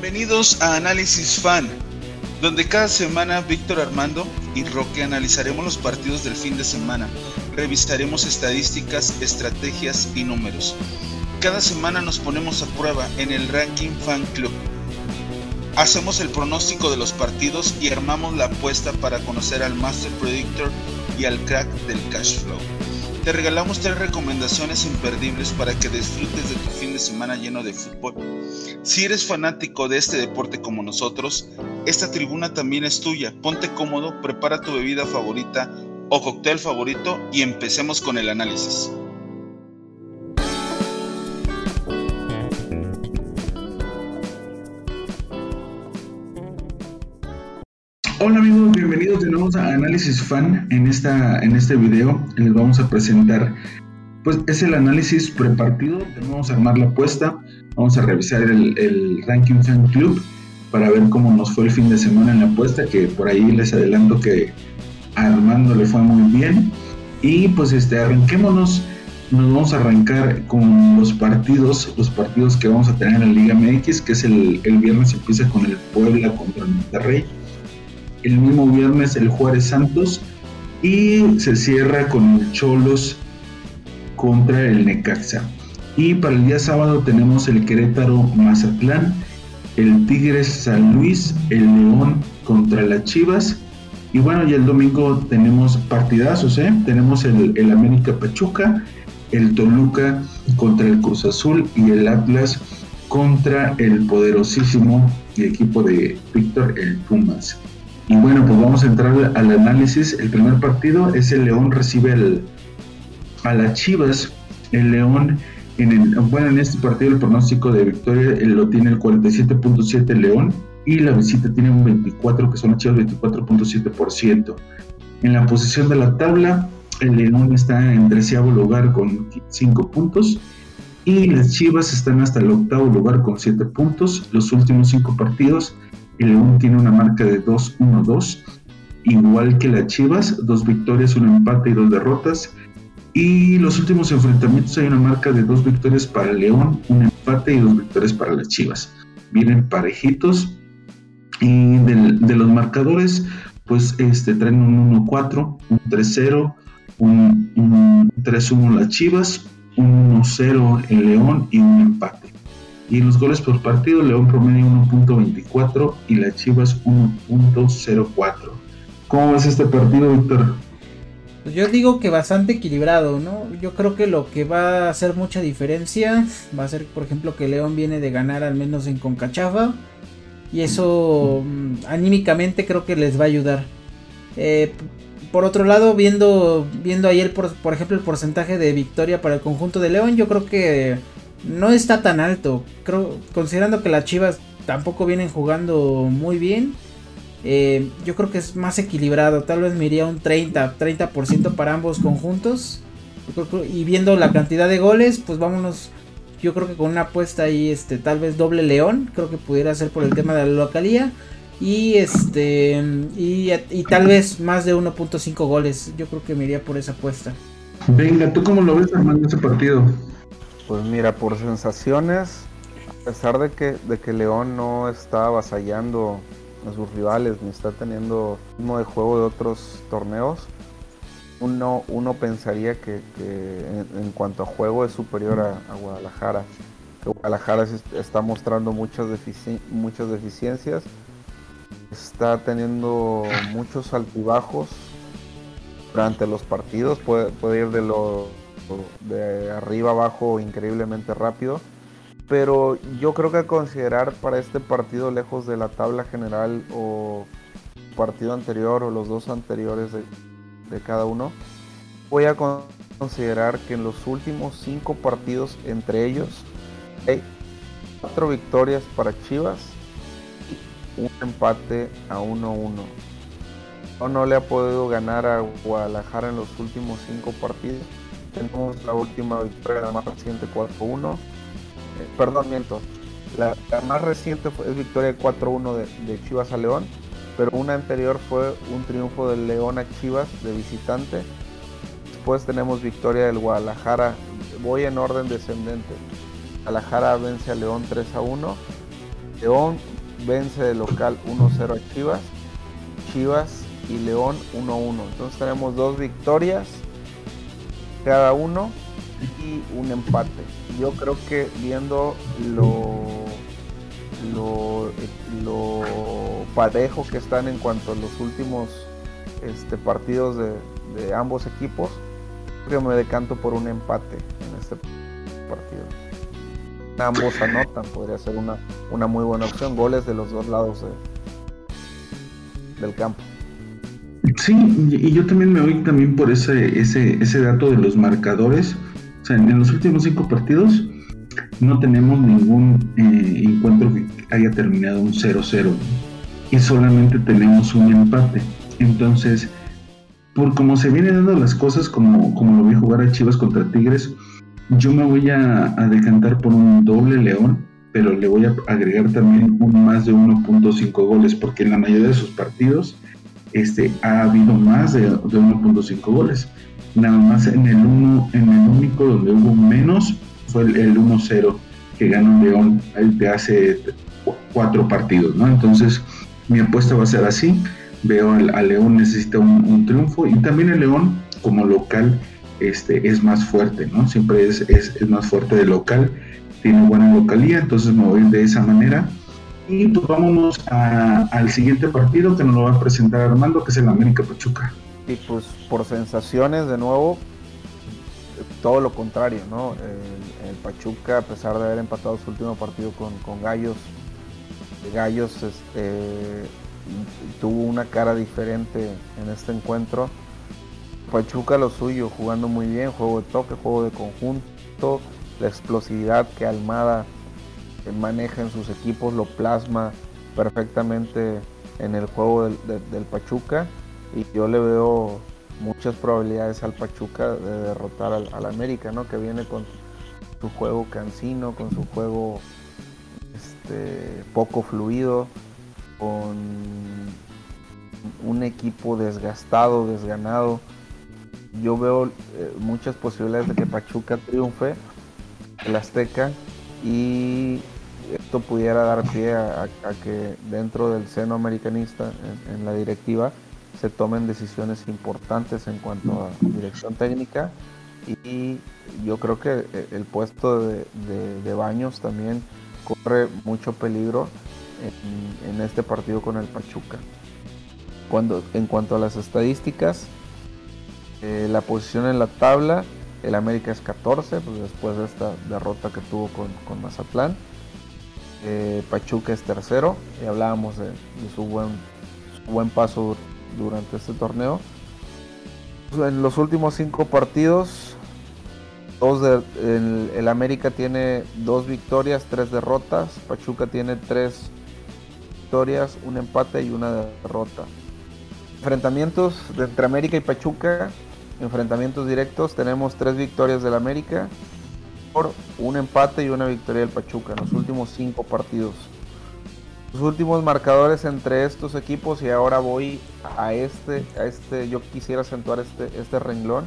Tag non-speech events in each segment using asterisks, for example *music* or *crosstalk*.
Bienvenidos a Análisis Fan, donde cada semana Víctor Armando y Roque analizaremos los partidos del fin de semana, revisaremos estadísticas, estrategias y números. Cada semana nos ponemos a prueba en el Ranking Fan Club. Hacemos el pronóstico de los partidos y armamos la apuesta para conocer al Master Predictor y al crack del cash flow. Te regalamos tres recomendaciones imperdibles para que disfrutes de tu fin de semana lleno de fútbol. Si eres fanático de este deporte como nosotros, esta tribuna también es tuya. Ponte cómodo, prepara tu bebida favorita o cóctel favorito y empecemos con el análisis. Hola amigos, bienvenidos a Análisis Fan. En, esta, en este video les vamos a presentar, pues es el análisis prepartido. Vamos a armar la apuesta, vamos a revisar el, Ranking Fan Club para ver cómo nos fue el fin de semana en la apuesta, que por ahí les adelanto que Armando le fue muy bien. Y pues este, arranquémonos, nos vamos a arrancar con los partidos, los partidos que vamos a tener en la Liga MX, que es el, el viernes empieza con el Puebla contra el Monterrey el mismo viernes el Juárez Santos y se cierra con el Cholos contra el Necaxa. Y para el día sábado tenemos el Querétaro Mazatlán, el Tigres San Luis, el León contra las Chivas. Y bueno, y el domingo tenemos partidazos, ¿eh? Tenemos el, el América Pachuca, el Toluca contra el Cruz Azul y el Atlas contra el poderosísimo equipo de Víctor el Pumas. Y bueno, pues vamos a entrar al análisis. El primer partido es el León recibe el, a las Chivas. El León, en el, bueno, en este partido el pronóstico de victoria lo tiene el 47.7 León y la visita tiene un 24, que son las Chivas 24.7%. En la posición de la tabla, el León está en treceavo lugar con 5 puntos y las Chivas están hasta el octavo lugar con 7 puntos. Los últimos 5 partidos el León tiene una marca de 2-1-2, igual que las Chivas, dos victorias, un empate y dos derrotas. Y los últimos enfrentamientos hay una marca de dos victorias para el León, un empate y dos victorias para las Chivas. Vienen parejitos. Y de, los marcadores, pues este, traen un 1-4, un 3-0, un, un 3-1 las Chivas, un 1-0 el León y un empate. Y los goles por partido, León promedio 1.24 y las Chivas 1.04. ¿Cómo ves este partido, Víctor? Pues yo digo que bastante equilibrado, ¿no? Yo creo que lo que va a hacer mucha diferencia va a ser, por ejemplo, que León viene de ganar al menos en Concachafa. Y eso mm, anímicamente creo que les va a ayudar. Eh, por otro lado, viendo, viendo ayer, por, por ejemplo, el porcentaje de victoria para el conjunto de León, yo creo que no está tan alto. Creo, considerando que las Chivas tampoco vienen jugando muy bien. Eh, yo creo que es más equilibrado. Tal vez me un 30, 30% para ambos conjuntos. y viendo la cantidad de goles, pues vámonos. Yo creo que con una apuesta ahí, este, tal vez doble león. Creo que pudiera ser por el tema de la localía. Y este. Y, y tal vez más de 1.5 goles. Yo creo que me iría por esa apuesta. Venga, ¿tú cómo lo ves armando ese partido? Pues mira, por sensaciones, a pesar de que, de que León no está avasallando a sus rivales ni está teniendo ritmo de juego de otros torneos, uno, uno pensaría que, en, cuanto a juego es superior a, Guadalajara. Guadalajara está mostrando muchas, muchas deficiencias, está teniendo muchos altibajos durante los partidos, puede, puede ir de lo de arriba abajo increíblemente rápido. Pero yo creo que considerar para este partido lejos de la tabla general o partido anterior o los dos anteriores de, cada uno, voy a considerar que en los últimos cinco partidos entre ellos hay cuatro victorias para Chivas un empate a 1-1. No, no le ha podido ganar a Guadalajara en los últimos cinco partidos tenemos la última victoria, la más reciente 4-1. Eh, perdón, miento. La, más reciente fue es victoria 4-1 de, Chivas a León, pero una anterior fue un triunfo del León a Chivas de visitante. Después tenemos victoria del Guadalajara. Voy en orden descendente. Guadalajara vence a León 3 1. León vence de local 1-0 a Chivas. Chivas y León 1-1. Entonces tenemos dos victorias cada uno y un empate. Yo creo que viendo lo, lo, parejo que están en cuanto a los últimos este, partidos de, ambos equipos, creo que me decanto por un empate en este partido. Ambos anotan, podría ser una, una muy buena opción. Goles de los dos lados del campo. Sí, y yo también me voy también por ese, ese, ese dato de los marcadores. O sea, en los últimos cinco partidos no tenemos ningún eh, encuentro que haya terminado un 0-0 y solamente tenemos un empate. Entonces, por cómo se vienen dando las cosas, como, como lo vi jugar a Chivas contra Tigres, yo me voy a, a decantar por un doble león, pero le voy a agregar también un más de 1.5 goles, porque en la mayoría de sus partidos este, ha habido más de, 1.5 goles. Nada más en el, uno, en el único donde hubo menos fue el, 1-0 que ganó León de hace cuatro partidos. Entonces, mi apuesta va a ser así. Veo al, León necesita un, triunfo y también el León como local este, es más fuerte. Siempre es, es más fuerte de local, tiene buena localía, entonces me voy de esa manera. Y pues vámonos al siguiente partido que nos lo va a presentar Armando, que es el América Pachuca. Y pues por sensaciones, de nuevo, todo lo contrario, ¿no? El, Pachuca, a pesar de haber empatado su último partido con, con Gallos, Gallos este, tuvo una cara diferente en este encuentro. Pachuca lo suyo, jugando muy bien, juego de toque, juego de conjunto, la explosividad que Almada maneja en sus equipos, lo plasma perfectamente en el juego del, Pachuca y yo le veo muchas probabilidades al Pachuca de derrotar al, América, ¿no? que viene con su juego cansino, con su juego este, poco fluido, con un equipo desgastado, desganado. Yo veo eh, muchas posibilidades de que Pachuca triunfe el Azteca y esto pudiera dar pie a, que dentro del seno americanista, en, la directiva, se tomen decisiones importantes en cuanto a dirección técnica y yo creo que el puesto de, Baños también corre mucho peligro en, este partido con el Pachuca. Cuando, en cuanto a las estadísticas, eh, la posición en la tabla, el América es 14, pues después de esta derrota que tuvo con, con Mazatlán. Eh, Pachuca es tercero y hablábamos de, su, buen, buen paso durante este torneo. En los últimos cinco partidos, dos el, América tiene dos victorias, tres derrotas. Pachuca tiene tres victorias, un empate y una derrota. Enfrentamientos entre América y Pachuca, enfrentamientos directos, tenemos tres victorias del América, un empate y una victoria del Pachuca en los últimos cinco partidos. Los últimos marcadores entre estos equipos y ahora voy a este, a este, yo quisiera acentuar este, este renglón.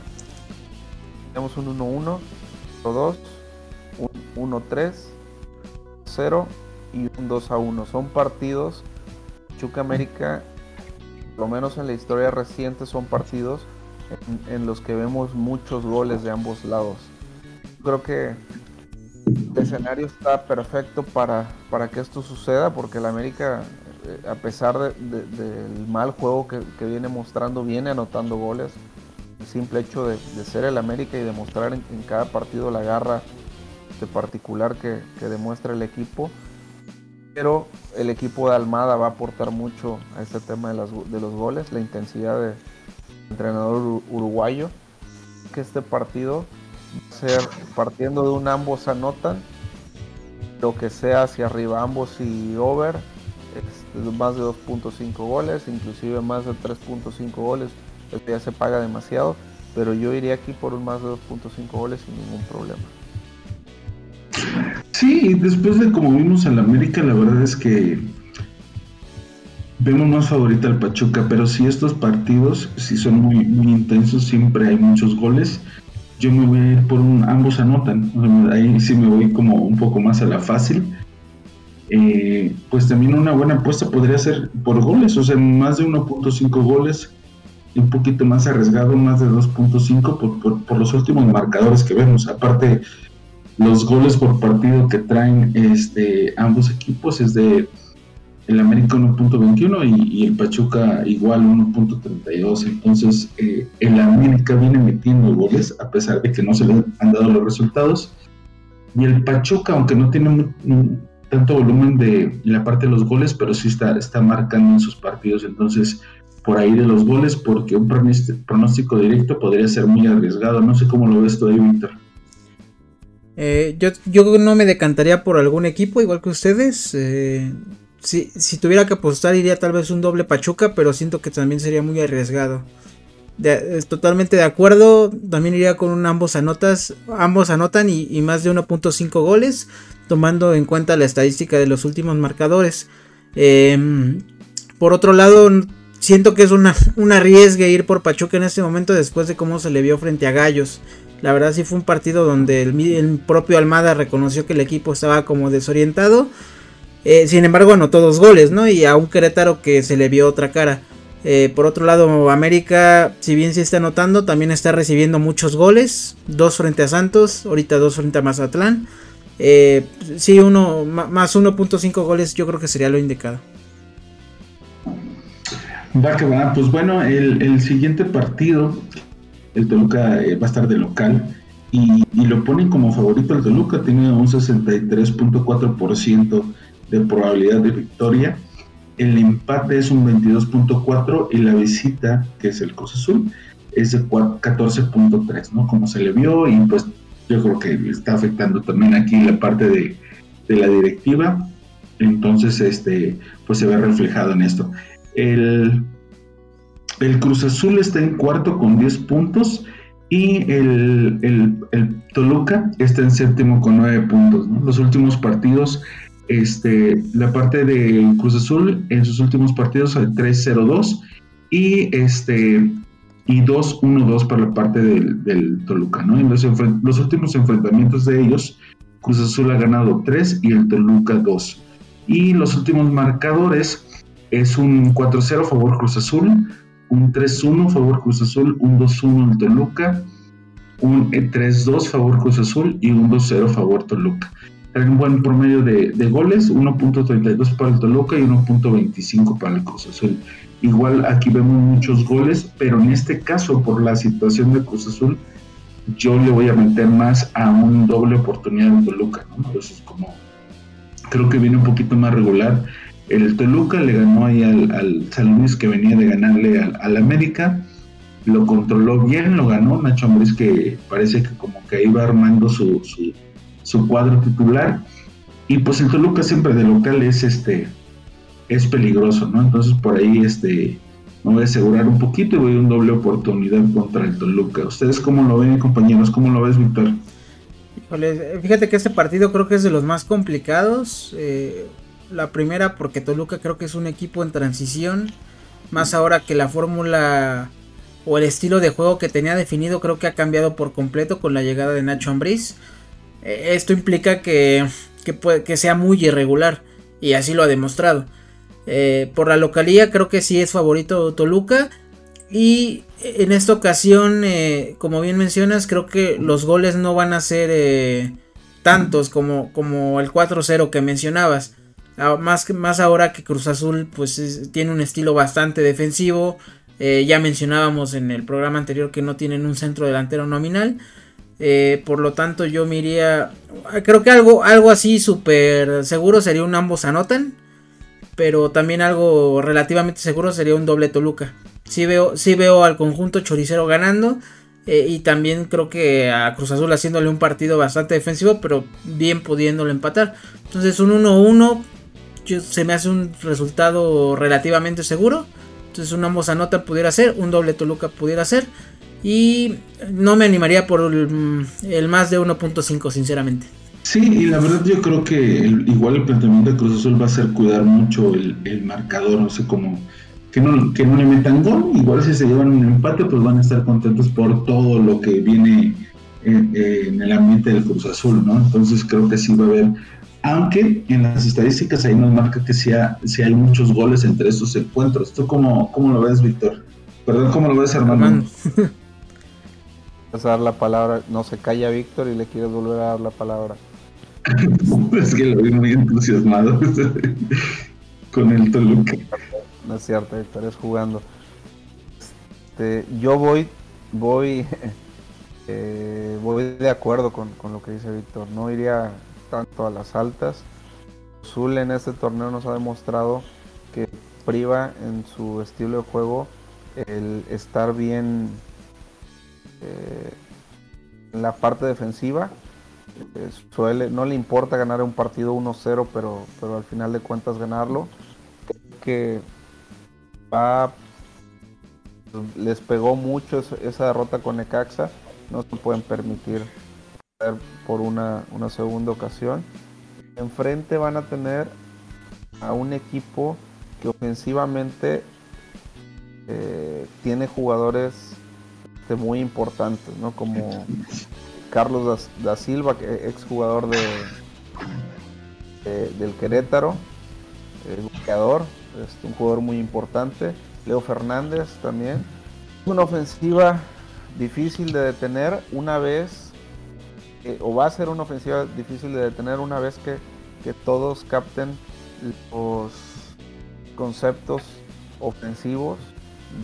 Tenemos un 1-1, 2 un 1-3, 0 y un 2-1. Son partidos, Pachuca América, por lo menos en la historia reciente, son partidos en los que vemos muchos goles de ambos lados creo que el escenario está perfecto para, para que esto suceda, porque el América, eh, a pesar del mal juego que, viene mostrando, viene anotando goles. El simple hecho de, ser el América y demostrar en, cada partido la garra de particular que, demuestra el equipo. Pero el equipo de Almada va a aportar mucho a este tema de, de los goles, la intensidad del entrenador uruguayo. Que este partido ser partiendo de un ambos anotan, lo que sea hacia arriba, ambos y over, más de 2.5 goles, inclusive más de 3.5 goles, ya se paga demasiado, pero yo iría aquí por un más de 2.5 goles sin ningún problema. Sí, después de como vimos al América, la verdad es que vemos más favorita al Pachuca, pero si estos partidos, si son muy, muy intensos, siempre hay muchos goles yo me voy a ir por un ambos anotan. ahí sí me voy como un poco más a la fácil. eh, pues también una buena apuesta podría ser por goles, o sea, más de 1.5 goles, un poquito más arriesgado, más de 2.5 por, por, los últimos marcadores que vemos. Aparte, los goles por partido que traen este, ambos equipos es de el América 1.21 y, el Pachuca igual 1.32. Entonces, eh, el América viene metiendo goles a pesar de que no se le han dado los resultados. Y el Pachuca, aunque no tiene tanto volumen de la parte de los goles, pero sí está, está marcando en sus partidos. Entonces, por ahí de los goles, porque un pronóstico directo podría ser muy arriesgado. No sé cómo lo ves tú ahí, Víctor. Eh, yo, yo no me decantaría por algún equipo, igual que ustedes. Eh, si, si, tuviera que apostar, iría tal vez un doble Pachuca, pero siento que también sería muy arriesgado. totalmente de acuerdo. También iría con un ambos anotas. Ambos anotan y, más de 1.5 goles. Tomando en cuenta la estadística de los últimos marcadores. Em, por otro lado, siento que es una, una arriesgue ir por Pachuca en este momento. Después de cómo se le vio frente a Gallos. La verdad sí fue un partido donde el propio Almada reconoció que el equipo estaba como desorientado eh, sin embargo, anotó dos goles, ¿no? Y a un Querétaro que se le vio otra cara. Eh, por otro lado, América, si bien se está anotando, también está recibiendo muchos goles. Dos frente a Santos, ahorita dos frente a Mazatlán. Eh, sí, uno más 1.5 goles yo creo que sería lo indicado. Va que va, pues bueno, el, siguiente partido, el Toluca va a estar de local y, lo ponen como favorito el Toluca, tiene un 63.4% de probabilidad de victoria. El empate es un 22.4 y la visita, que es el Cruz Azul, es de 14.3, ¿no? Como se le vio y pues yo creo que está afectando también aquí la parte de, la directiva. Entonces, este, pues se ve reflejado en esto. El, el Cruz Azul está en cuarto con 10 puntos y el, el, Toluca está en séptimo con 9 puntos. Los últimos partidos este, la parte de Cruz Azul en sus últimos partidos al 3-0-2 y este y 2-1-2 para la parte del, Toluca, ¿no? En los, los, últimos enfrentamientos de ellos, Cruz Azul ha ganado 3 y el Toluca 2. Y los últimos marcadores es un 4-0 favor Cruz Azul, un 3-1 favor Cruz Azul, un 2-1 el Toluca, un 3-2 favor Cruz Azul y un 2-0 favor Toluca un buen promedio de, goles, 1.32 para el Toluca y 1.25 para el Cruz Azul. Igual aquí vemos muchos goles, pero en este caso, por la situación de Cruz Azul, yo le voy a meter más a un doble oportunidad de Toluca, ¿no? Entonces, como creo que viene un poquito más regular. El Toluca le ganó ahí al, San Luis que venía de ganarle al, América, lo controló bien, lo ganó. Nacho Ambriz que parece que como que iba armando su cuadro titular. Y pues el Toluca siempre de local es este es peligroso, ¿no? Entonces por ahí este me voy a asegurar un poquito y voy a un doble oportunidad contra el Toluca. ¿Ustedes cómo lo ven, compañeros? ¿Cómo lo ves, Víctor? fíjate que este partido creo que es de los más complicados. Eh, la primera porque Toluca creo que es un equipo en transición. Más ahora que la fórmula o el estilo de juego que tenía definido creo que ha cambiado por completo con la llegada de Nacho Ambriz. Eh, esto implica que, que, sea muy irregular y así lo ha demostrado. Eh, por la localía creo que sí es favorito Toluca y en esta ocasión, eh, como bien mencionas, creo que los goles no van a ser tantos como, como el 4-0 que mencionabas. Ah, más, más ahora que Cruz Azul pues tiene un estilo bastante defensivo. ya mencionábamos en el programa anterior que no tienen un centro delantero nominal. Eh, por lo tanto, yo me iría. Creo que algo, algo así súper seguro sería un ambos anotan. Pero también algo relativamente seguro sería un doble Toluca. Sí veo, veo al conjunto choricero ganando. Eh, y también creo que a Cruz Azul haciéndole un partido bastante defensivo, pero bien pudiéndolo empatar. Entonces un 1-1 se me hace un resultado relativamente seguro. Entonces un ambos anotan pudiera ser, un doble Toluca pudiera ser. Y no me animaría por el, más de 1.5, sinceramente. Sí, y la verdad yo creo que igual el planteamiento de Cruz Azul va a ser cuidar mucho el, marcador, no sé cómo, que no, que no le metan gol, igual si se llevan un empate pues van a estar contentos por todo lo que viene en, el ambiente del Cruz Azul, ¿no? Entonces creo que sí va a haber, aunque en las estadísticas ahí nos marca que sí, hay muchos goles entre estos encuentros. ¿Tú cómo, cómo lo ves, Víctor? Perdón, ¿cómo lo ves, hermano? *laughs* A dar la palabra, no se calla Víctor y le quieres volver a dar la palabra. *laughs* es que lo vi muy entusiasmado *laughs* con el Toluca. No es cierto, estarás jugando. Este, yo voy, voy, *laughs* eh, voy de acuerdo con, lo que dice Víctor. No iría tanto a las altas. Zul en este torneo nos ha demostrado que priva en su estilo de juego el estar bien eh, la parte defensiva. Eh, suele, no le importa ganar un partido 1-0, pero, pero al final de cuentas ganarlo. Que les pegó mucho esa derrota con Necaxa, no se pueden permitir por una, segunda ocasión. Enfrente van a tener a un equipo que ofensivamente eh, tiene jugadores este, muy importantes, ¿no? Como Carlos da, Silva, que ex jugador de, del Querétaro, jugador un jugador muy importante. Leo Fernández también. Una ofensiva difícil de detener una vez, o va a ser una ofensiva difícil de detener una vez que, todos capten los conceptos ofensivos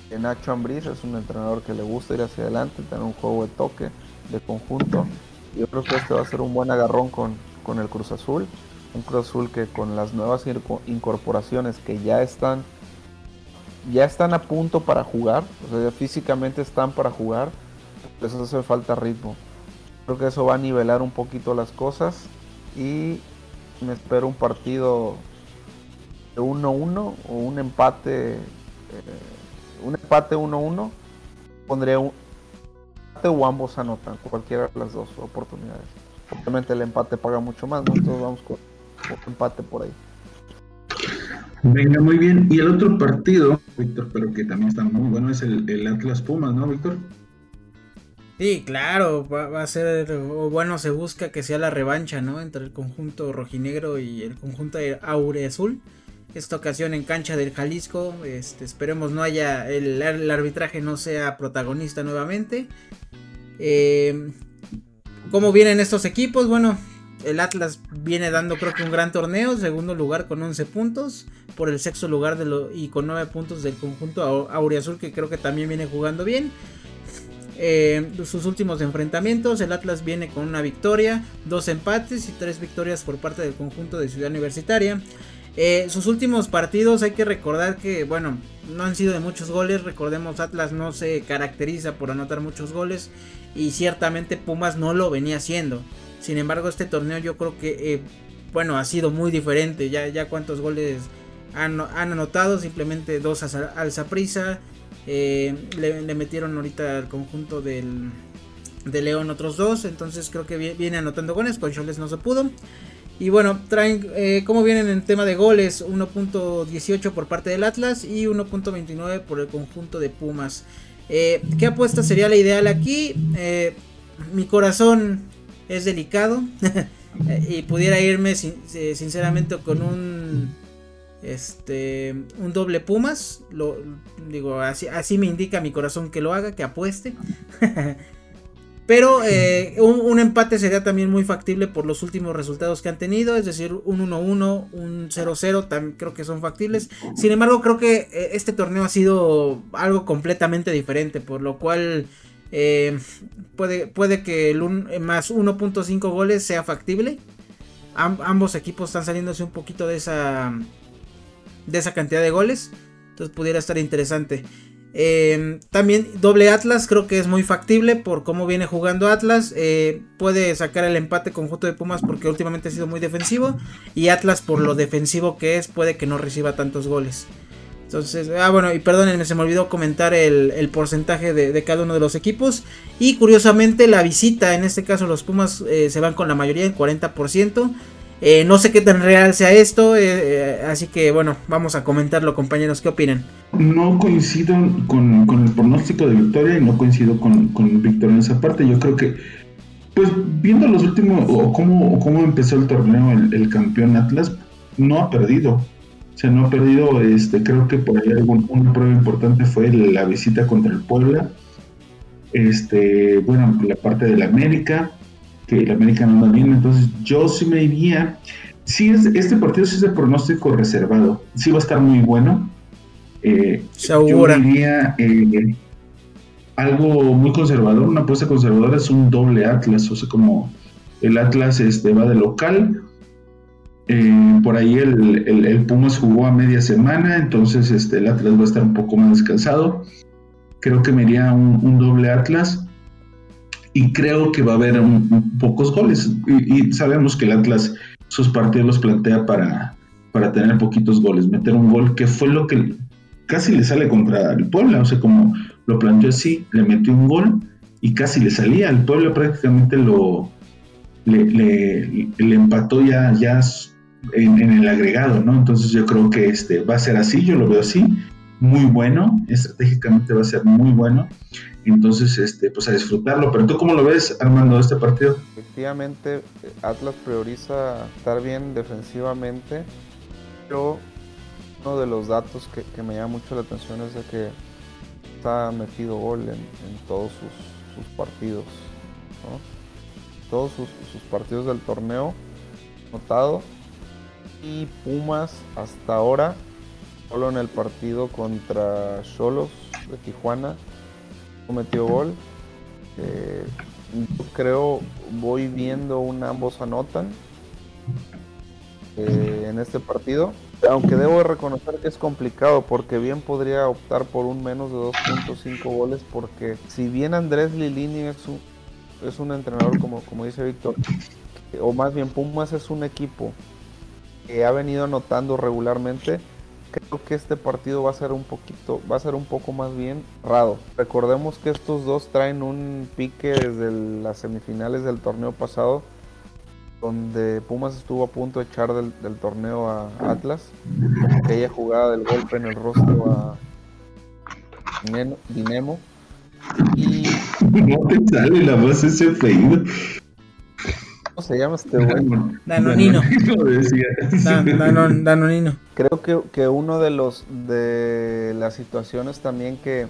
de Nacho Ambriz. Es un entrenador que le gusta ir hacia adelante, tener un juego de toque, de conjunto. Yo creo que este va a ser un buen agarrón con, con el Cruz Azul un Cruz Azul que con las nuevas incorporaciones que ya están ya están a punto para jugar, o sea, físicamente están para jugar, les hace falta ritmo. Creo que eso va a nivelar un poquito las cosas y me espero un partido de 1-1 o un empate, eh, un empate 1-1. Pondré un empate o ambos anotan, cualquiera de las dos oportunidades. Obviamente el empate paga mucho más, ¿no? entonces vamos con empate por ahí. Venga, muy bien. Y el otro partido, Víctor, pero que también está muy bueno, es el, Atlas Pumas, ¿no, Víctor? Sí, claro, va, a ser, o bueno, se busca que sea la revancha, ¿no? Entre el conjunto rojinegro y el conjunto azul Esta ocasión en cancha del Jalisco, este, esperemos no haya, el, arbitraje no sea protagonista nuevamente. Eh, ¿Cómo vienen estos equipos? Bueno, el Atlas viene dando creo que un gran torneo, segundo lugar con 11 puntos, por el sexto lugar de lo, y con 9 puntos del conjunto Auriazul que creo que también viene jugando bien. Eh, sus últimos enfrentamientos, el Atlas viene con una victoria, dos empates y tres victorias por parte del conjunto de Ciudad Universitaria. Eh, sus últimos partidos hay que recordar que, bueno, no han sido de muchos goles. Recordemos, Atlas no se caracteriza por anotar muchos goles y ciertamente Pumas no lo venía haciendo. Sin embargo, este torneo yo creo que, eh, bueno, ha sido muy diferente. Ya, ya cuántos goles han, anotado, simplemente dos al Zaprisa. Eh, le, metieron ahorita al conjunto del, de León otros dos. Entonces creo que viene anotando goles. Con Choles no se pudo. Y bueno, traen, eh, ¿cómo vienen en tema de goles? 1.18 por parte del Atlas y 1.29 por el conjunto de Pumas. Eh, ¿Qué apuesta sería la ideal aquí? mi corazón es delicado. *laughs* y pudiera irme eh, sinceramente con un este un doble Pumas, digo así así me indica mi corazón que lo haga, que apueste. *laughs* Pero eh, un, empate sería también muy factible por los últimos resultados que han tenido, es decir, un 1-1, un 0-0, también creo que son factibles. Sin embargo, creo que eh, este torneo ha sido algo completamente diferente, por lo cual eh, puede, puede que el más 1.5 goles sea factible. ambos equipos están saliéndose un poquito de esa, de esa cantidad de goles. Entonces pudiera estar interesante. Eh, también doble Atlas creo que es muy factible por cómo viene jugando Atlas. Eh, puede sacar el empate conjunto de Pumas porque últimamente ha sido muy defensivo. Y Atlas por lo defensivo que es puede que no reciba tantos goles. Entonces, ah, bueno, y perdónenme, se me olvidó comentar el, porcentaje de, cada uno de los equipos. Y curiosamente, la visita, en este caso los Pumas eh, se van con la mayoría, el 40%. Eh, no sé qué tan real sea esto, eh, así que bueno, vamos a comentarlo, compañeros. ¿Qué opinan? No coincido con, el pronóstico de victoria y no coincido con, Víctor en esa parte. Yo creo que pues viendo los últimos, o cómo, cómo empezó el torneo, el, campeón Atlas, no ha perdido. O sea, no ha perdido, este, creo que por ahí algún, prueba importante fue la visita contra el Puebla. Este, bueno, la parte de la América, que la América no anda bien, entonces yo sí me iría. Sí, es, este partido sí es de pronóstico reservado. Sí va a estar muy bueno. Eh, yo diría eh, algo muy conservador, una apuesta conservadora es un doble Atlas, o sea, como el Atlas este, va de local. Eh, por ahí el, el, Pumas jugó a media semana, entonces este, el Atlas va a estar un poco más descansado. Creo que me iría un, doble Atlas y creo que va a haber pocos goles. Y, sabemos que el Atlas sus partidos los plantea para, para tener poquitos goles, meter un gol que fue lo que casi le sale contra el Puebla, o sea, como lo planteó así, le metió un gol y casi le salía. El pueblo prácticamente lo le, empató ya, ya en, el agregado, ¿no? Entonces yo creo que este va a ser así, yo lo veo así, muy bueno, estratégicamente va a ser muy bueno. Entonces, este, pues a disfrutarlo. Pero tú cómo lo ves, Armando, este partido? Efectivamente, Atlas prioriza estar bien defensivamente, pero uno de los datos que, que me llama mucho la atención es de que ha metido gol en, todos sus, partidos. Todos sus, partidos del torneo notado. Y Pumas hasta ahora, solo en el partido contra Cholos de Tijuana, no metió gol. Eh, creo, voy viendo un ambos anotan eh, en este partido aunque debo reconocer que es complicado porque bien podría optar por un menos de 2.5 goles porque si bien Andrés Lilini es un, es un entrenador como, como dice Víctor, o más bien Pumas es un equipo que ha venido anotando regularmente, creo que este partido va a ser un poquito, va a ser un poco más bien raro. Recordemos que estos dos traen un pique desde las semifinales del torneo pasado donde Pumas estuvo a punto de echar del, torneo a Atlas, aquella jugada del golpe en el rostro a Dinemo. Y. *laughs* No te sale la voz ese apellido. ¿Cómo se llama este güey? Danonino. *laughs* Danonino. Creo que, que uno de los de las situaciones también que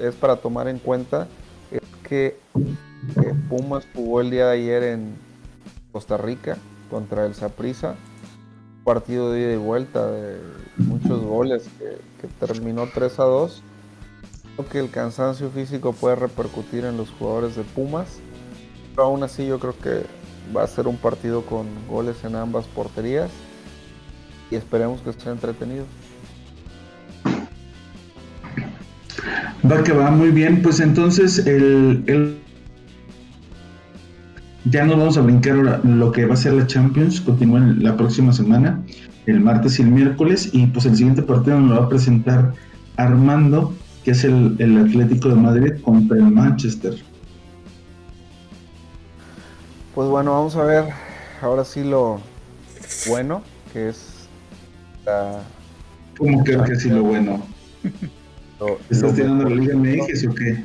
es para tomar en cuenta es que Pumas jugó el día de ayer en, Costa Rica contra el Saprissa. Partido de ida y vuelta de muchos goles que, terminó 3 a 2. Creo que el cansancio físico puede repercutir en los jugadores de Pumas. Pero aún así yo creo que va a ser un partido con goles en ambas porterías. Y esperemos que sea entretenido. Va que va muy bien, pues entonces el, el ya nos vamos a brincar lo que va a ser la Champions, continúa la próxima semana, el martes y el miércoles, y pues el siguiente partido nos lo va a presentar Armando, que es el, Atlético de Madrid contra el Manchester. Pues bueno, vamos a ver ahora sí lo bueno, que es la... ¿Cómo que que sí lo bueno? *laughs* ¿Estás tirando la Liga MX o qué?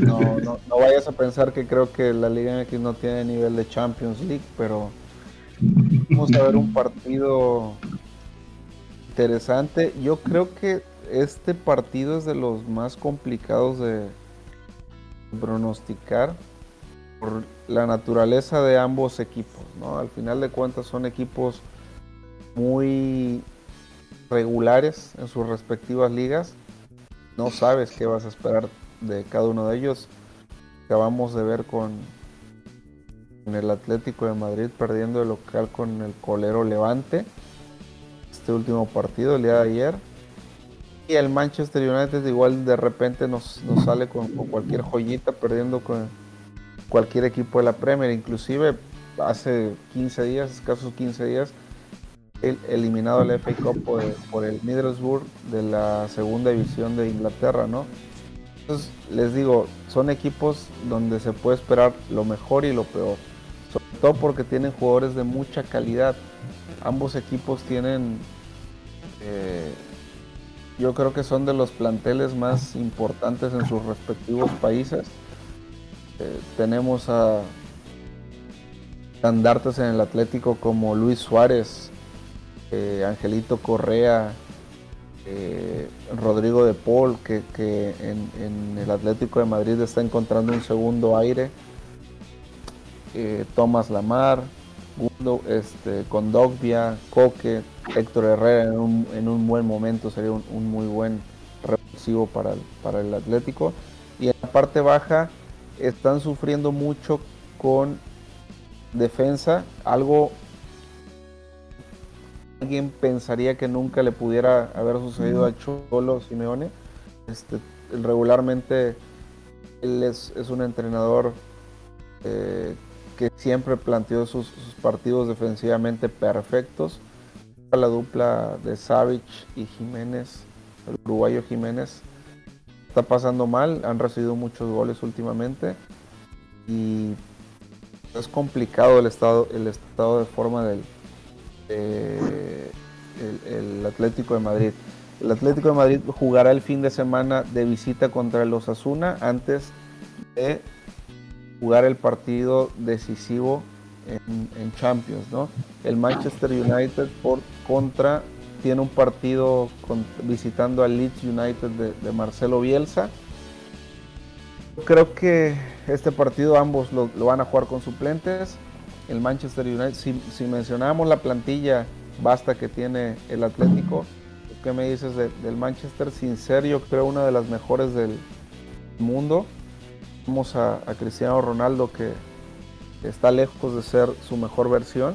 No, no, no, vayas a pensar que creo que la Liga MX no tiene nivel de Champions League, pero vamos a ver un partido interesante. Yo creo que este partido es de los más complicados de pronosticar por la naturaleza de ambos equipos. ¿no? Al final de cuentas son equipos muy regulares en sus respectivas ligas. No sabes qué vas a esperar de cada uno de ellos. Acabamos de ver con, el Atlético de Madrid perdiendo el local con el colero Levante. Este último partido, el día de ayer. Y el Manchester United igual de repente nos, sale con, cualquier joyita, perdiendo con cualquier equipo de la Premier. Inclusive hace 15 días, escasos 15 días, el, eliminado el FA Cup por, el Middlesbrough de la segunda división de Inglaterra, ¿no? les digo, son equipos donde se puede esperar lo mejor y lo peor. Sobre todo porque tienen jugadores de mucha calidad. Ambos equipos tienen, eh, yo creo que son de los planteles más importantes en sus respectivos países. Eh, tenemos a estandartes en el Atlético como Luis Suárez, eh, Angelito Correa, eh, Rodrigo de Paul, que, en, el Atlético de Madrid está encontrando un segundo aire, Tomás Lamar, Gundo, este, Condogbia, Coque, Héctor Herrera en un, buen momento sería un, muy buen revulsivo para para el Atlético. Y en la parte baja están sufriendo mucho con defensa, algo alguien pensaría que nunca le pudiera haber sucedido a Cholo Simeone. Este, regularmente él es, un entrenador eh, que siempre planteó sus, partidos defensivamente perfectos. La dupla de Savic y Jiménez, el uruguayo Jiménez, está pasando mal, han recibido muchos goles últimamente y es complicado el estado, el estado de forma del el, Atlético de Madrid. El Atlético de Madrid jugará el fin de semana de visita contra el Osasuna antes de jugar el partido decisivo en, Champions. ¿no? El Manchester United por contra tiene un partido visitando al Leeds United de, Marcelo Bielsa. Creo que este partido ambos lo, van a jugar con suplentes. El Manchester United, si, si mencionamos la plantilla basta que tiene el Atlético, ¿qué me dices del Manchester? Sin ser yo creo una de las mejores del mundo. Vamos a, Cristiano Ronaldo que está lejos de ser su mejor versión,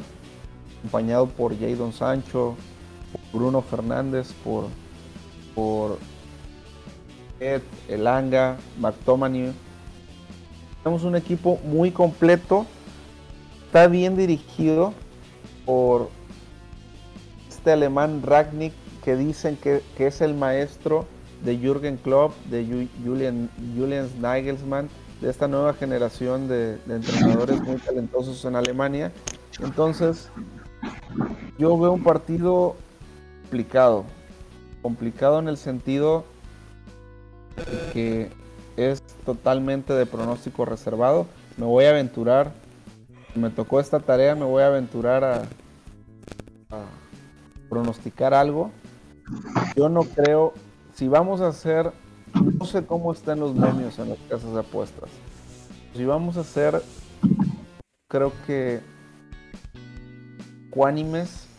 acompañado por Jadon Sancho, Bruno Fernández, por, por Ed, Elanga, McTominay. Tenemos un equipo muy completo, está bien dirigido por este alemán Ragnick que dicen que, es el maestro de Jürgen Klopp, de Julian, Julian Nagelsmann, de esta nueva generación de, de entrenadores muy talentosos en Alemania. Entonces, yo veo un partido complicado. Complicado en el sentido de que es totalmente de pronóstico reservado. Me voy a aventurar, me tocó esta tarea, me voy a aventurar a, pronosticar algo. Yo no creo, si vamos a hacer, no sé cómo están los premios en las casas de apuestas. Si vamos a hacer, creo que cuánimes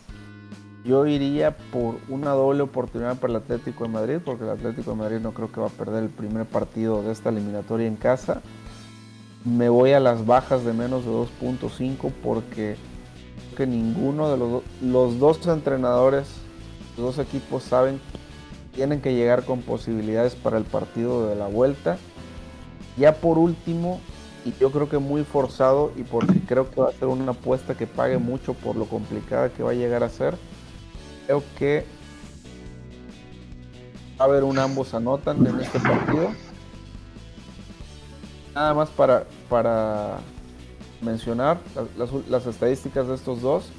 yo iría por una doble oportunidad para el Atlético de Madrid, porque el Atlético de Madrid no creo que va a perder el primer partido de esta eliminatoria en casa. Me voy a las bajas de menos de 2.5 porque que ninguno de los, los dos entrenadores, los dos equipos saben tienen que llegar con posibilidades para el partido de la vuelta. Ya por último, y yo creo que muy forzado y porque creo que va a ser una apuesta que pague mucho por lo complicada que va a llegar a ser creo que va a haber un ambos anotan en este partido. Nada más para, para mencionar las, estadísticas de estos dos.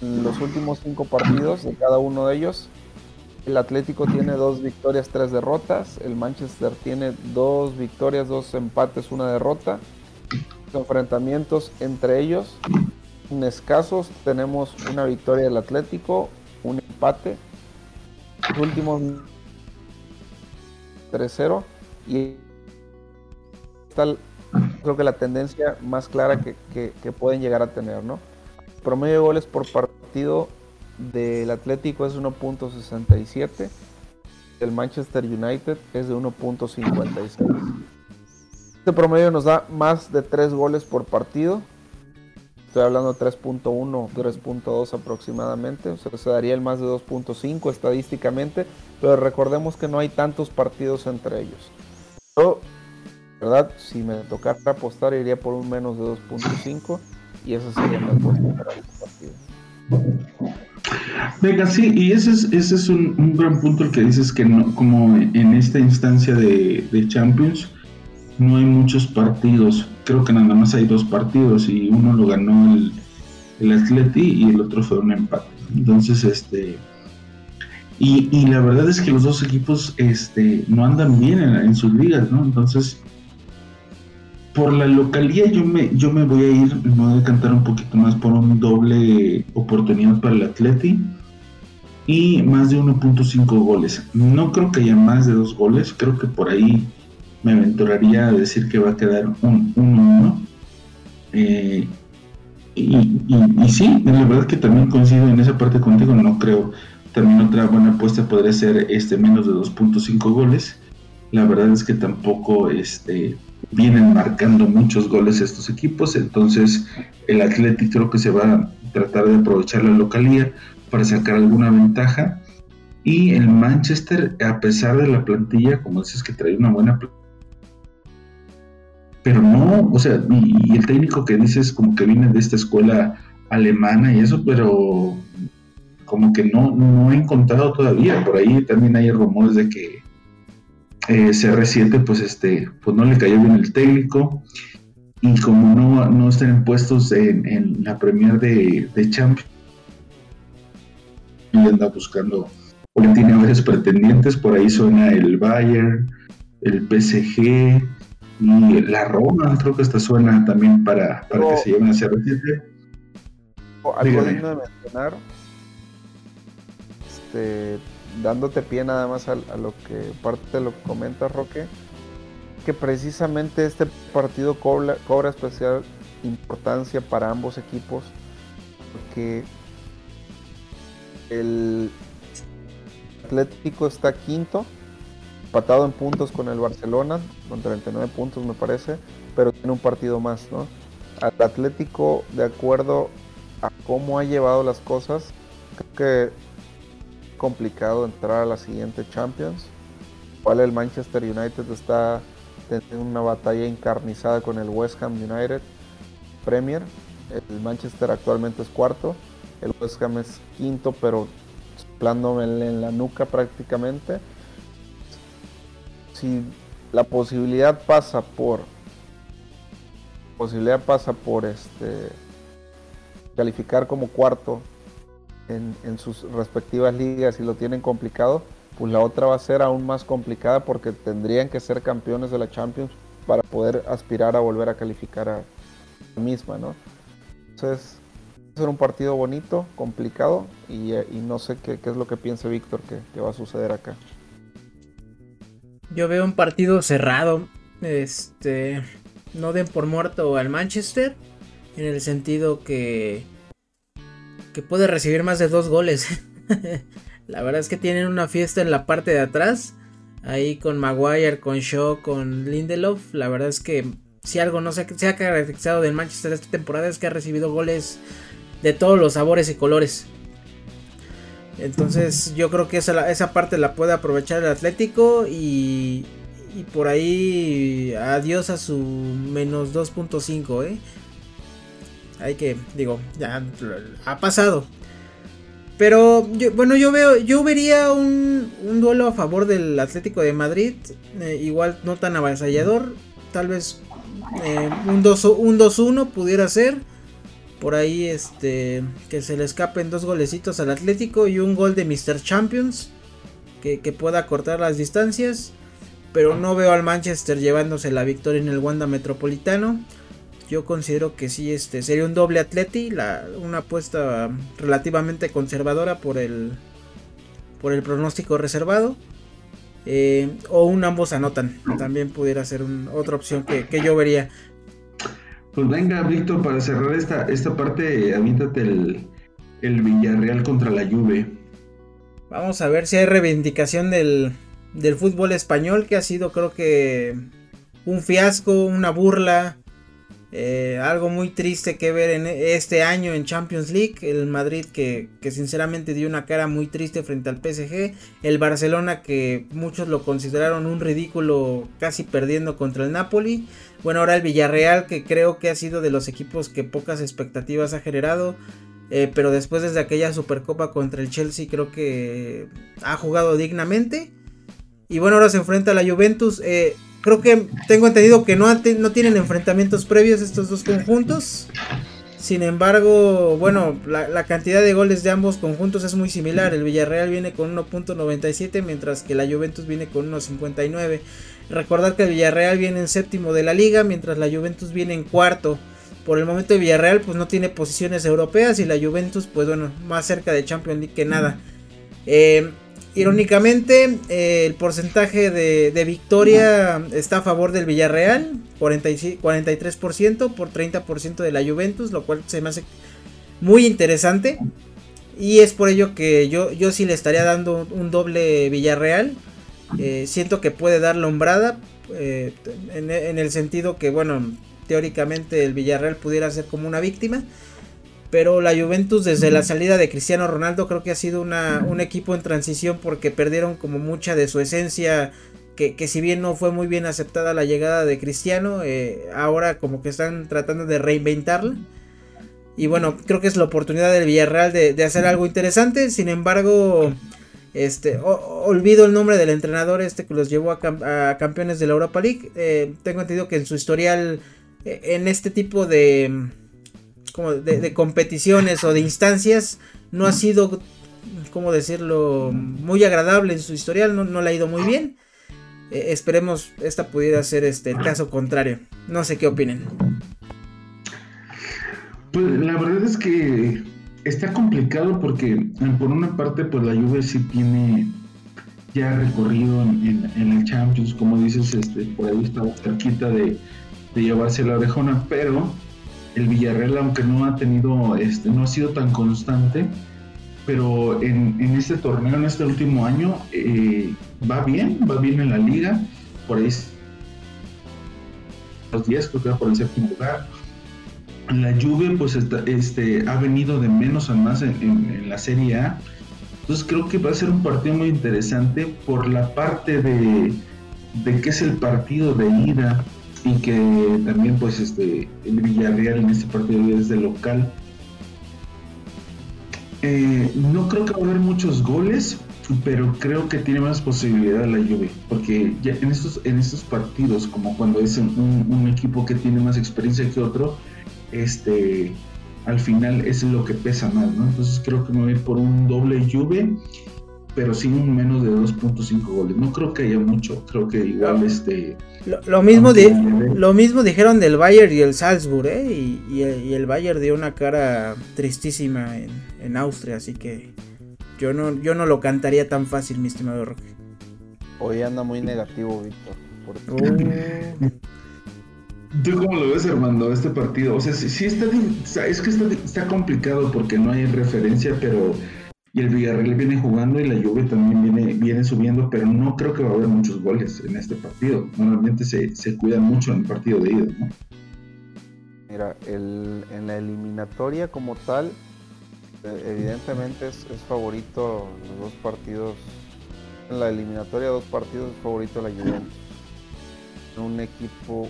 los últimos cinco partidos de cada uno de ellos, el Atlético tiene dos victorias, tres derrotas. El Manchester tiene dos victorias, dos empates, una derrota. Los enfrentamientos entre ellos, en escasos, tenemos una victoria del Atlético, empate. Los últimos 3-0 y está creo que la tendencia más clara que, pueden llegar a tener, ¿no? Promedio de goles por partido del Atlético es 1.67, el Manchester United es de 1.56. Este promedio nos da más de 3 goles por partido, Estoy hablando 3.1, 3.2 aproximadamente. O sea, se daría el más de 2.5 estadísticamente. Pero recordemos que no hay tantos partidos entre ellos. Yo, ¿verdad? Si me tocara apostar, iría por un menos de 2.5. Y eso sería mi apuesta para este partido. Venga, sí, y ese es, ese es un, gran punto el que dices que no, como en esta instancia de Champions, no hay muchos partidos. Creo que nada más hay dos partidos y uno lo ganó el, el Atleti y el otro fue un empate. Entonces, este. Y, la verdad es que los dos equipos este, no andan bien en, sus ligas, ¿no? Entonces, por la localía yo me, yo me voy a ir, me voy a cantar un poquito más por un doble oportunidad para el Atleti y más de 1.5 goles. No creo que haya más de dos goles, creo que por ahí me aventuraría a decir que va a quedar un 1-1. Eh, y, sí, la verdad que también coincido en esa parte contigo, no creo. También otra buena apuesta podría ser este menos de 2.5 goles. La verdad es que tampoco este, vienen marcando muchos goles estos equipos, entonces el Atlético creo que se va a tratar de aprovechar la localía para sacar alguna ventaja. Y el Manchester, a pesar de la plantilla, como dices que trae una buena plantilla, pero no, o sea, y, el técnico que dices como que viene de esta escuela alemana y eso, pero como que no, no he encontrado todavía. Por ahí también hay rumores de que eh, CR7 pues este pues no le cayó bien el técnico y como no, no están puestos en, la Premier de, de Champions y anda buscando o tiene varios pretendientes por ahí suena el Bayern el PSG y la Roma, creo que esta suena también para, para que se lleven hacia CR7. Algo digno de mencionar, este, dándote pie nada más a, lo que parte de lo que comenta Roque, que precisamente este partido cobra, cobra especial importancia para ambos equipos, porque el Atlético está quinto empatado en puntos con el Barcelona, con 39 puntos me parece, pero tiene un partido más, ¿no? Al Atlético, de acuerdo a cómo ha llevado las cosas, creo que es complicado entrar a la siguiente Champions. Cual el Manchester United está teniendo una batalla encarnizada con el West Ham United Premier. El Manchester actualmente es cuarto, el West Ham es quinto, pero soplándome en la nuca prácticamente si la posibilidad pasa por posibilidad pasa por este calificar como cuarto en, sus respectivas ligas y lo tienen complicado, pues la otra va a ser aún más complicada porque tendrían que ser campeones de la Champions para poder aspirar a volver a calificar a la misma, ¿no? Entonces, va a ser un partido bonito, complicado y, no sé qué, es lo que piensa Víctor que va a suceder acá. Yo veo un partido cerrado. Este. No den por muerto al Manchester. En el sentido que. Que puede recibir más de dos goles. *laughs* la verdad es que tienen una fiesta en la parte de atrás. Ahí con Maguire, con Shaw, con Lindelof. La verdad es que si algo no se, se ha caracterizado del Manchester esta temporada es que ha recibido goles de todos los sabores y colores. Entonces yo creo que esa, esa parte la puede aprovechar el Atlético y, y por ahí adiós a su menos 2.5, ¿eh? Hay que, digo, ya ha pasado. Pero bueno, yo veo, yo vería un, un, duelo a favor del Atlético de Madrid, eh, igual no tan avasallador, tal vez eh, un 2-1 pudiera ser por ahí este que se le escapen dos golecitos al Atlético y un gol de Mr. Champions que, pueda cortar las distancias. Pero no veo al Manchester llevándose la victoria en el Wanda Metropolitano. Yo considero que sí, este sería un doble atleti, la, una apuesta relativamente conservadora por el, por el pronóstico reservado. Eh, o un ambos anotan, también pudiera ser otra opción que, que yo vería. Pues venga, Víctor, para cerrar esta, esta parte, aviéntate el, el Villarreal contra la Juve. Vamos a ver si hay reivindicación del, del fútbol español, que ha sido creo que un fiasco, una burla, eh, algo muy triste que ver en este año en Champions League. El Madrid que, que, sinceramente dio una cara muy triste frente al PSG. El Barcelona que muchos lo consideraron un ridículo casi perdiendo contra el Napoli. Bueno, ahora el Villarreal que creo que ha sido de los equipos que pocas expectativas ha generado. Eh, pero después desde aquella Supercopa contra el Chelsea creo que ha jugado dignamente. Y bueno, ahora se enfrenta a la Juventus. Eh, creo que tengo entendido que no, no tienen enfrentamientos previos estos dos conjuntos. Sin embargo, bueno, la, cantidad de goles de ambos conjuntos es muy similar. El Villarreal viene con 1.97 mientras que la Juventus viene con 1.59. Recordar que el Villarreal viene en séptimo de la liga, mientras la Juventus viene en cuarto. Por el momento el Villarreal pues no tiene posiciones europeas y la Juventus pues bueno, más cerca de Champions League que nada. Eh, irónicamente eh, el porcentaje de, victoria está a favor del Villarreal, 43% por 30% de la Juventus, lo cual se me hace muy interesante. Y es por ello que yo, yo sí le estaría dando un doble Villarreal. Eh, siento que puede dar lombrada. en, en, el sentido que, bueno, teóricamente el Villarreal pudiera ser como una víctima. Pero la Juventus desde la salida de Cristiano Ronaldo creo que ha sido una, un equipo en transición porque perdieron como mucha de su esencia. Que, si bien no fue muy bien aceptada la llegada de Cristiano, eh, ahora como que están tratando de reinventarla. Y bueno, creo que es la oportunidad del Villarreal de, hacer algo interesante. Sin embargo, este, olvido el nombre del entrenador este que los llevó a, campeones de la Europa League. Eh, tengo entendido que en su historial en este tipo de, como de, competiciones o de instancias no ha sido, ¿cómo decirlo?, muy agradable en su historial, no, le ha ido muy bien. Eh, esperemos esta pudiera ser este, el caso contrario. No sé qué opinen. Pues la verdad es que está complicado porque por una parte pues la Juve sí tiene ya recorrido en, el Champions, como dices, este, por ahí está cerquita de, de llevarse la orejona, pero el Villarreal, aunque no ha tenido, este, no ha sido tan constante, pero en, este torneo, en este último año, eh, va bien, va bien en la liga, por ahí los 10, creo que va por el séptimo lugar. La Juve, pues, este, ha venido de menos a más en, en, la Serie A. Entonces creo que va a ser un partido muy interesante por la parte de, de que es el partido de ida y que también pues este el Villarreal en este partido es de local. Eh, no creo que va a haber muchos goles, pero creo que tiene más posibilidad la Juve, porque ya en estos en estos partidos, como cuando es un, equipo que tiene más experiencia que otro, este al final es lo que pesa más, ¿no? Entonces creo que me voy a ir por un doble Juve pero sin menos de 2.5 goles. No creo que haya mucho, creo que igual este... Lo, mismo, lo mismo dijeron del Bayern y el Salzburg, ¿eh? Y, el Bayern dio una cara tristísima en, Austria, así que yo no, yo no lo cantaría tan fácil, mi estimado Roque. Hoy anda muy negativo, Víctor. Uh. ¿Tú cómo lo ves, Armando, este partido? O sea, sí, está, es que está, está complicado porque no hay referencia, pero y el Villarreal viene jugando y la Juve también viene, viene subiendo, pero no creo que va a haber muchos goles en este partido. Normalmente se, se cuidan mucho en el partido de ida, ¿no? Mira, el, en la eliminatoria como tal, eh, evidentemente es, favorito los dos partidos. En la eliminatoria dos partidos es favorito la Juventus. Un equipo,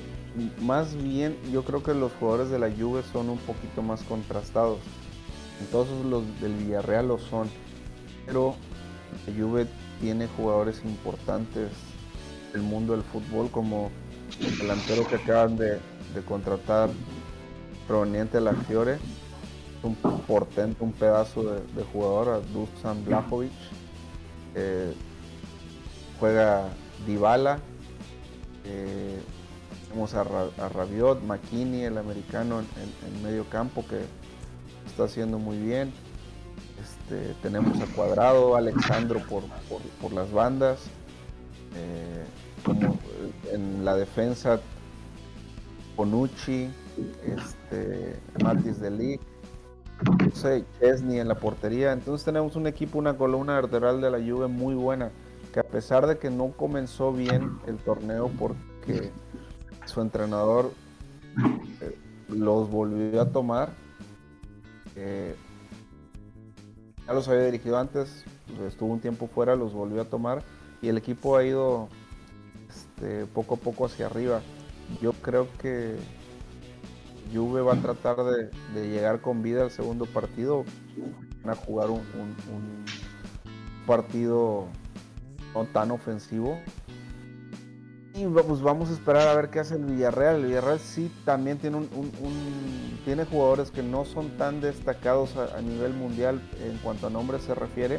más bien, yo creo que los jugadores de la Juve son un poquito más contrastados entonces los del Villarreal lo son. Pero la Juve tiene jugadores importantes del mundo del fútbol como el delantero que acaban de, contratar proveniente de la Fiore. Un portento, un pedazo de, jugador, Dusan Blajovic. Eh, juega Dybala. Eh, tenemos a, Rabiot, McKinney, el americano en medio campo que está haciendo muy bien. Este, tenemos a Cuadrado, Alexandro por, por, las bandas. Eh, como en la defensa, Bonucci, este, Matis de no sé, Chesney en la portería. Entonces tenemos un equipo, una columna vertebral de la Juve muy buena, que a pesar de que no comenzó bien el torneo porque su entrenador eh, los volvió a tomar, ya los había dirigido antes, estuvo un tiempo fuera, los volvió a tomar y el equipo ha ido este, poco a poco hacia arriba. Yo creo que Juve va a tratar de, llegar con vida al segundo partido, van a jugar un partido no tan ofensivo, y pues vamos a esperar a ver qué hace el Villarreal. El Villarreal sí también tiene un, tiene jugadores que no son tan destacados a, nivel mundial en cuanto a nombres se refiere.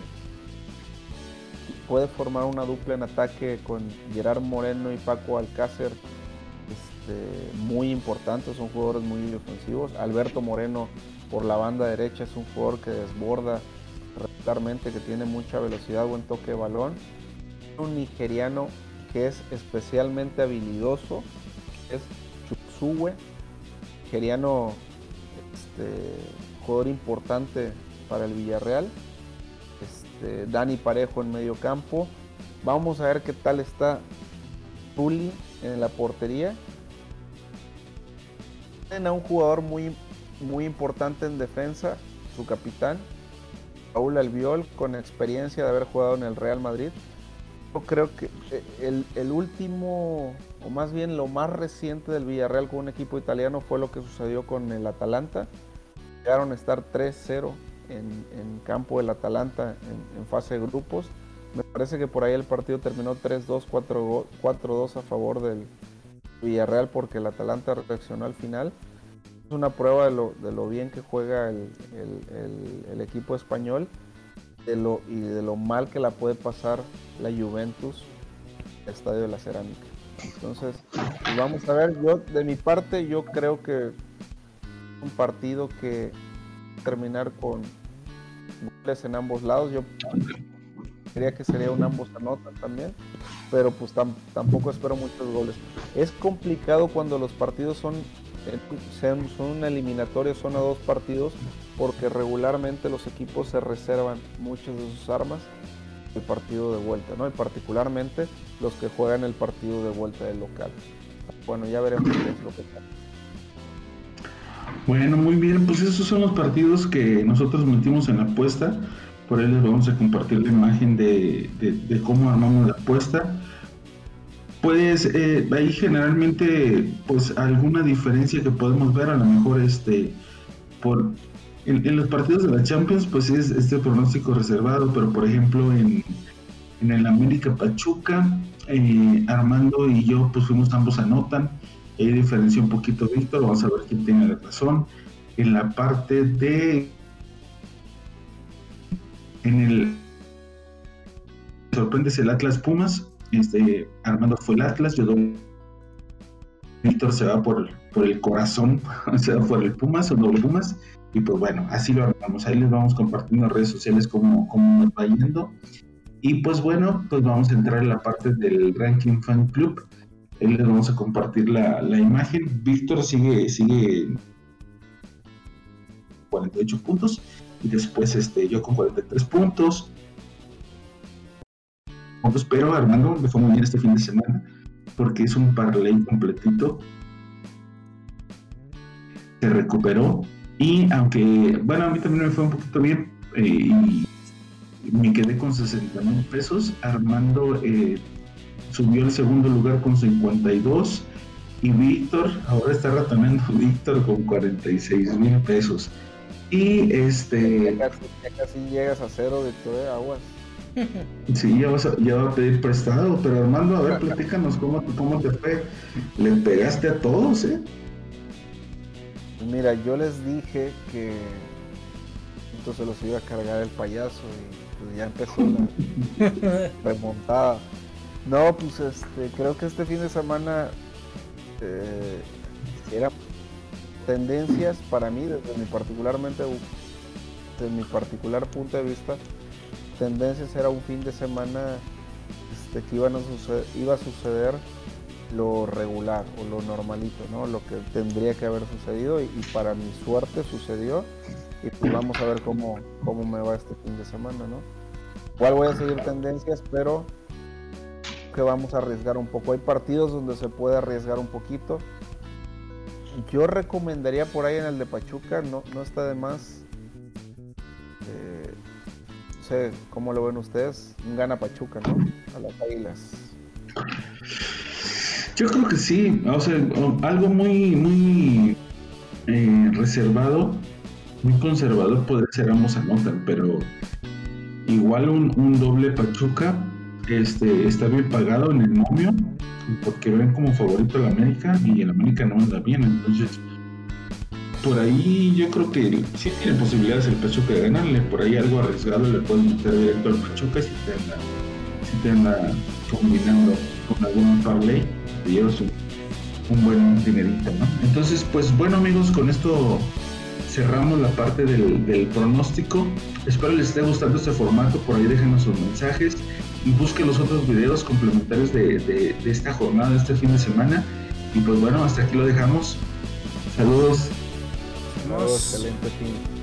puede formar una dupla en ataque con Gerard Moreno y Paco Alcácer este, muy importantes, son jugadores muy ofensivos. Alberto Moreno por la banda derecha es un jugador que desborda regularmente, que tiene mucha velocidad, buen toque de balón. Un nigeriano que es especialmente habilidoso, es Chupsue, nigeriano, este, jugador importante para el Villarreal. Este, Dani Parejo en medio campo. Vamos a ver qué tal está Tuli en la portería. Tienen a un jugador muy, muy importante en defensa, su capitán, Raúl Albiol, con experiencia de haber jugado en el Real Madrid. Yo creo que eh, el, último, o más bien lo más reciente del Villarreal con un equipo italiano fue lo que sucedió con el Atalanta. Llegaron a estar 3-0 en, campo del Atalanta en, fase de grupos. Me parece que por ahí el partido terminó 3-2, 4-2 a favor del Villarreal porque el Atalanta reaccionó al final. Es una prueba de lo, bien que juega el, equipo español de lo, y de lo mal que la puede pasar la Juventus el Estadio de la Cerámica. Entonces, pues vamos a ver, yo de mi parte yo creo que un partido que terminar con goles en ambos lados. Yo creía que sería un ambos anotan también, pero pues tampoco espero muchos goles. Es complicado cuando los partidos son, son, son una eliminatoria, son a dos partidos, porque regularmente los equipos se reservan muchas de sus armas el partido de vuelta, ¿no? Y particularmente los que juegan el partido de vuelta del local. Bueno, ya veremos qué es lo que pasa. Bueno, muy bien, pues esos son los partidos que nosotros metimos en la apuesta. Por ahí les vamos a compartir la imagen de, cómo armamos la apuesta. Pues eh, ahí generalmente, pues alguna diferencia que podemos ver, a lo mejor este, por en, los partidos de la Champions, pues es este pronóstico reservado, pero por ejemplo en, en el América Pachuca, eh, Armando y yo, pues fuimos ambos anotan Ahí diferencia un poquito Víctor, vamos a ver quién tiene la razón. En la parte de. En el. Sorprendes el Atlas Pumas. Este, Armando fue el Atlas, yo Víctor se va por, por el corazón, *laughs* se va por el Pumas o doble Pumas. Y pues bueno, así lo armamos. Ahí les vamos compartiendo en redes sociales cómo, cómo nos va yendo. Y pues bueno, pues vamos a entrar en la parte del ranking fan club. Ahí les vamos a compartir la, imagen. Víctor sigue, sigue 48 puntos. Y después este, yo con 43 puntos. Pero Armando me fue muy bien este fin de semana. Porque es un parlay completito. Se recuperó. Y aunque, bueno, a mí también me fue un poquito bien. Eh, y me quedé con 69 pesos. Armando eh, subió al segundo lugar con 52 y Víctor, ahora está ratonando *laughs* Víctor con 46 mil pesos. Y este... Ya casi, llegas a cero de todo aguas. Sí, ya, vas a, ya va a pedir prestado, pero Armando, a ver, platícanos cómo, cómo te fue. Le pegaste a todos, ¿eh? Mira, yo les dije que entonces los iba a cargar el payaso y pues ya empezó la *laughs* remontada. No, pues este, creo que este fin de semana eh, era tendencias para mí, desde mi particularmente, desde mi particular punto de vista, tendencias era un fin de semana este, que iban a suceder, iba a suceder lo regular o lo normalito, ¿no? Lo que tendría que haber sucedido y, para mi suerte sucedió y pues vamos a ver cómo, cómo me va este fin de semana, ¿no? Igual voy a seguir tendencias, pero que vamos a arriesgar un poco. Hay partidos donde se puede arriesgar un poquito. Yo recomendaría por ahí en el de Pachuca, no, no está de más. Eh, sé cómo lo ven ustedes. Gana Pachuca, ¿no? A las águilas. Yo creo que sí. O sea, algo muy, muy eh, reservado, muy conservador podría ser ambos anotan, pero igual un, doble Pachuca este, está bien pagado en el momio, porque ven como favorito la América y el América no anda bien, entonces por ahí yo creo que sí tiene posibilidades el Pachuca de ganarle, por ahí algo arriesgado le pueden meter directo al Pachuca si te anda te anda combinando con algún parlay, te llevas un, un buen dinerito, ¿no? Entonces, pues bueno amigos, con esto cerramos la parte del, pronóstico. Espero les esté gustando este formato. Por ahí déjenos sus mensajes y busquen los otros videos complementarios de, esta jornada, de este fin de semana. Y pues bueno, hasta aquí lo dejamos. Saludos. Saludos, excelente fin.